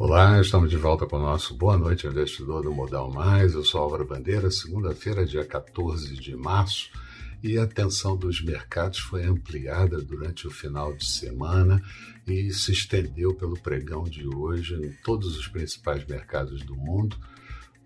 Olá, estamos de volta com o nosso Boa Noite Investidor do Modal Mais. Eu sou Álvaro Bandeira, segunda-feira, dia 14 de março, e a atenção dos mercados foi ampliada durante o final de semana e se estendeu pelo pregão de hoje em todos os principais mercados do mundo.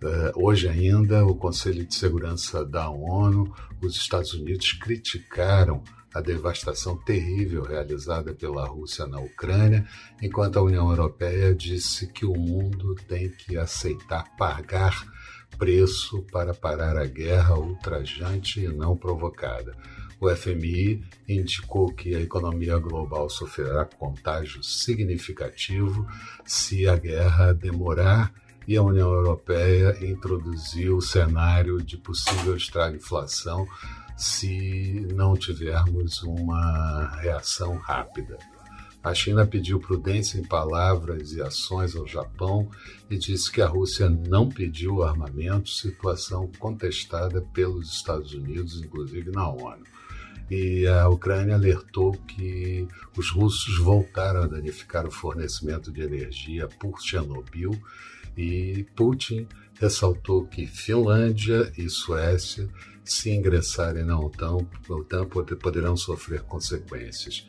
Uh, hoje ainda, o Conselho de Segurança da ONU, os Estados Unidos criticaram a devastação terrível realizada pela Rússia na Ucrânia, enquanto a União Europeia disse que o mundo tem que aceitar pagar preço para parar a guerra ultrajante e não provocada. O FMI indicou que a economia global sofrerá contágio significativo se a guerra demorar e a União Europeia introduziu o cenário de possível estagflação se não tivermos uma reação rápida. A China pediu prudência em palavras e ações ao Japão e disse que a Rússia não pediu armamento, situação contestada pelos Estados Unidos, inclusive na ONU. E a Ucrânia alertou que os russos voltaram a danificar o fornecimento de energia por Chernobyl e Putin ressaltou que Finlândia e Suécia se ingressarem na OTAN, OTAN poderão sofrer consequências.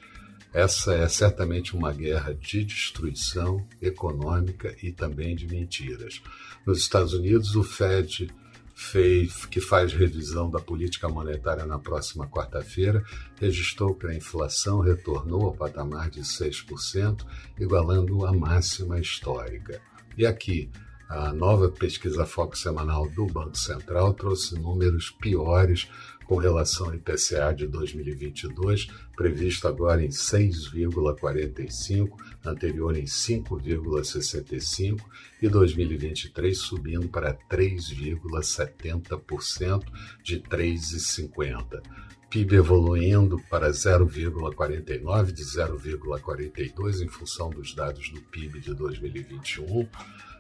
Essa é certamente uma guerra de destruição econômica e também de mentiras. Nos Estados Unidos, o Fed, fez, que faz revisão da política monetária na próxima quarta-feira, registrou que a inflação retornou ao patamar de 6%, igualando a máxima histórica. E aqui, a nova pesquisa Foco semanal do Banco Central trouxe números piores com relação ao IPCA de 2022, previsto agora em 6,45, anterior em 5,65 e 2023 subindo para 3,70% de 3,50. PIB evoluindo para 0,49 de 0,42 em função dos dados do PIB de 2021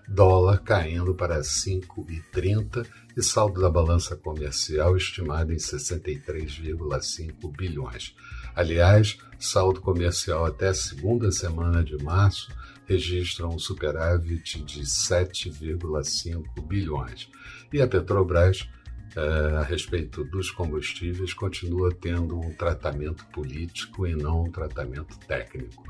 dólar caindo para 5,30 e saldo da balança comercial estimado em 63,5 bilhões. Aliás, saldo comercial até a segunda semana de março registra um superávit de 7,5 bilhões. E a Petrobras a respeito dos combustíveis continua tendo um tratamento político e não um tratamento técnico.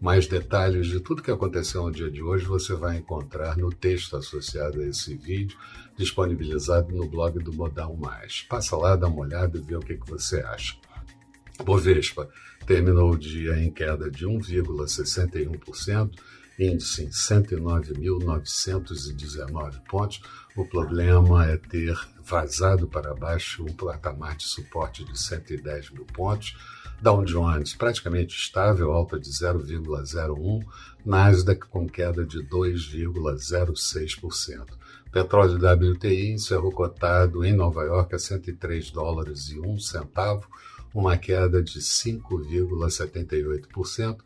Mais detalhes de tudo que aconteceu no dia de hoje você vai encontrar no texto associado a esse vídeo, disponibilizado no blog do Modal Mais. Passa lá, dá uma olhada e vê o que, que você acha. Bovespa terminou o dia em queda de 1,61%, índice em 109.919 pontos. O problema é ter vazado para baixo um patamar de suporte de 110 mil pontos. Dow Jones praticamente estável, alta de 0,01, Nasdaq com queda de 2,06%. Petróleo WTI encerrou cotado em Nova York a 103 dólares e 1 centavo, uma queda de 5,78%.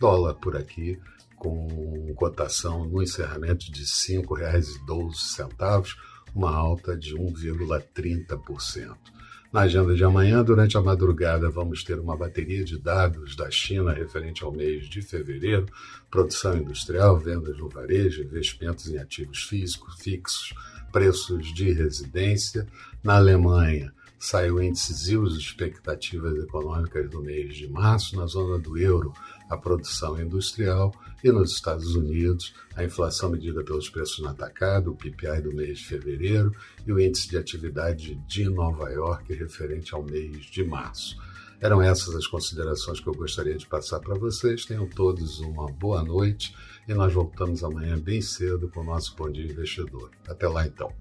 Dólar por aqui com cotação no encerramento de R$ 5,12, uma alta de 1,30%. Na agenda de amanhã, durante a madrugada, vamos ter uma bateria de dados da China referente ao mês de fevereiro, produção industrial, vendas no varejo, investimentos em ativos físicos, fixos, preços de residência. Na Alemanha, saiu índices e as expectativas econômicas do mês de março. Na zona do euro, a produção industrial e nos Estados Unidos, a inflação medida pelos preços no atacado, o PPI do mês de fevereiro e o índice de atividade de Nova York referente ao mês de março. Eram essas as considerações que eu gostaria de passar para vocês. Tenham todos uma boa noite e nós voltamos amanhã bem cedo com o nosso Bom Dia Investidor. Até lá então.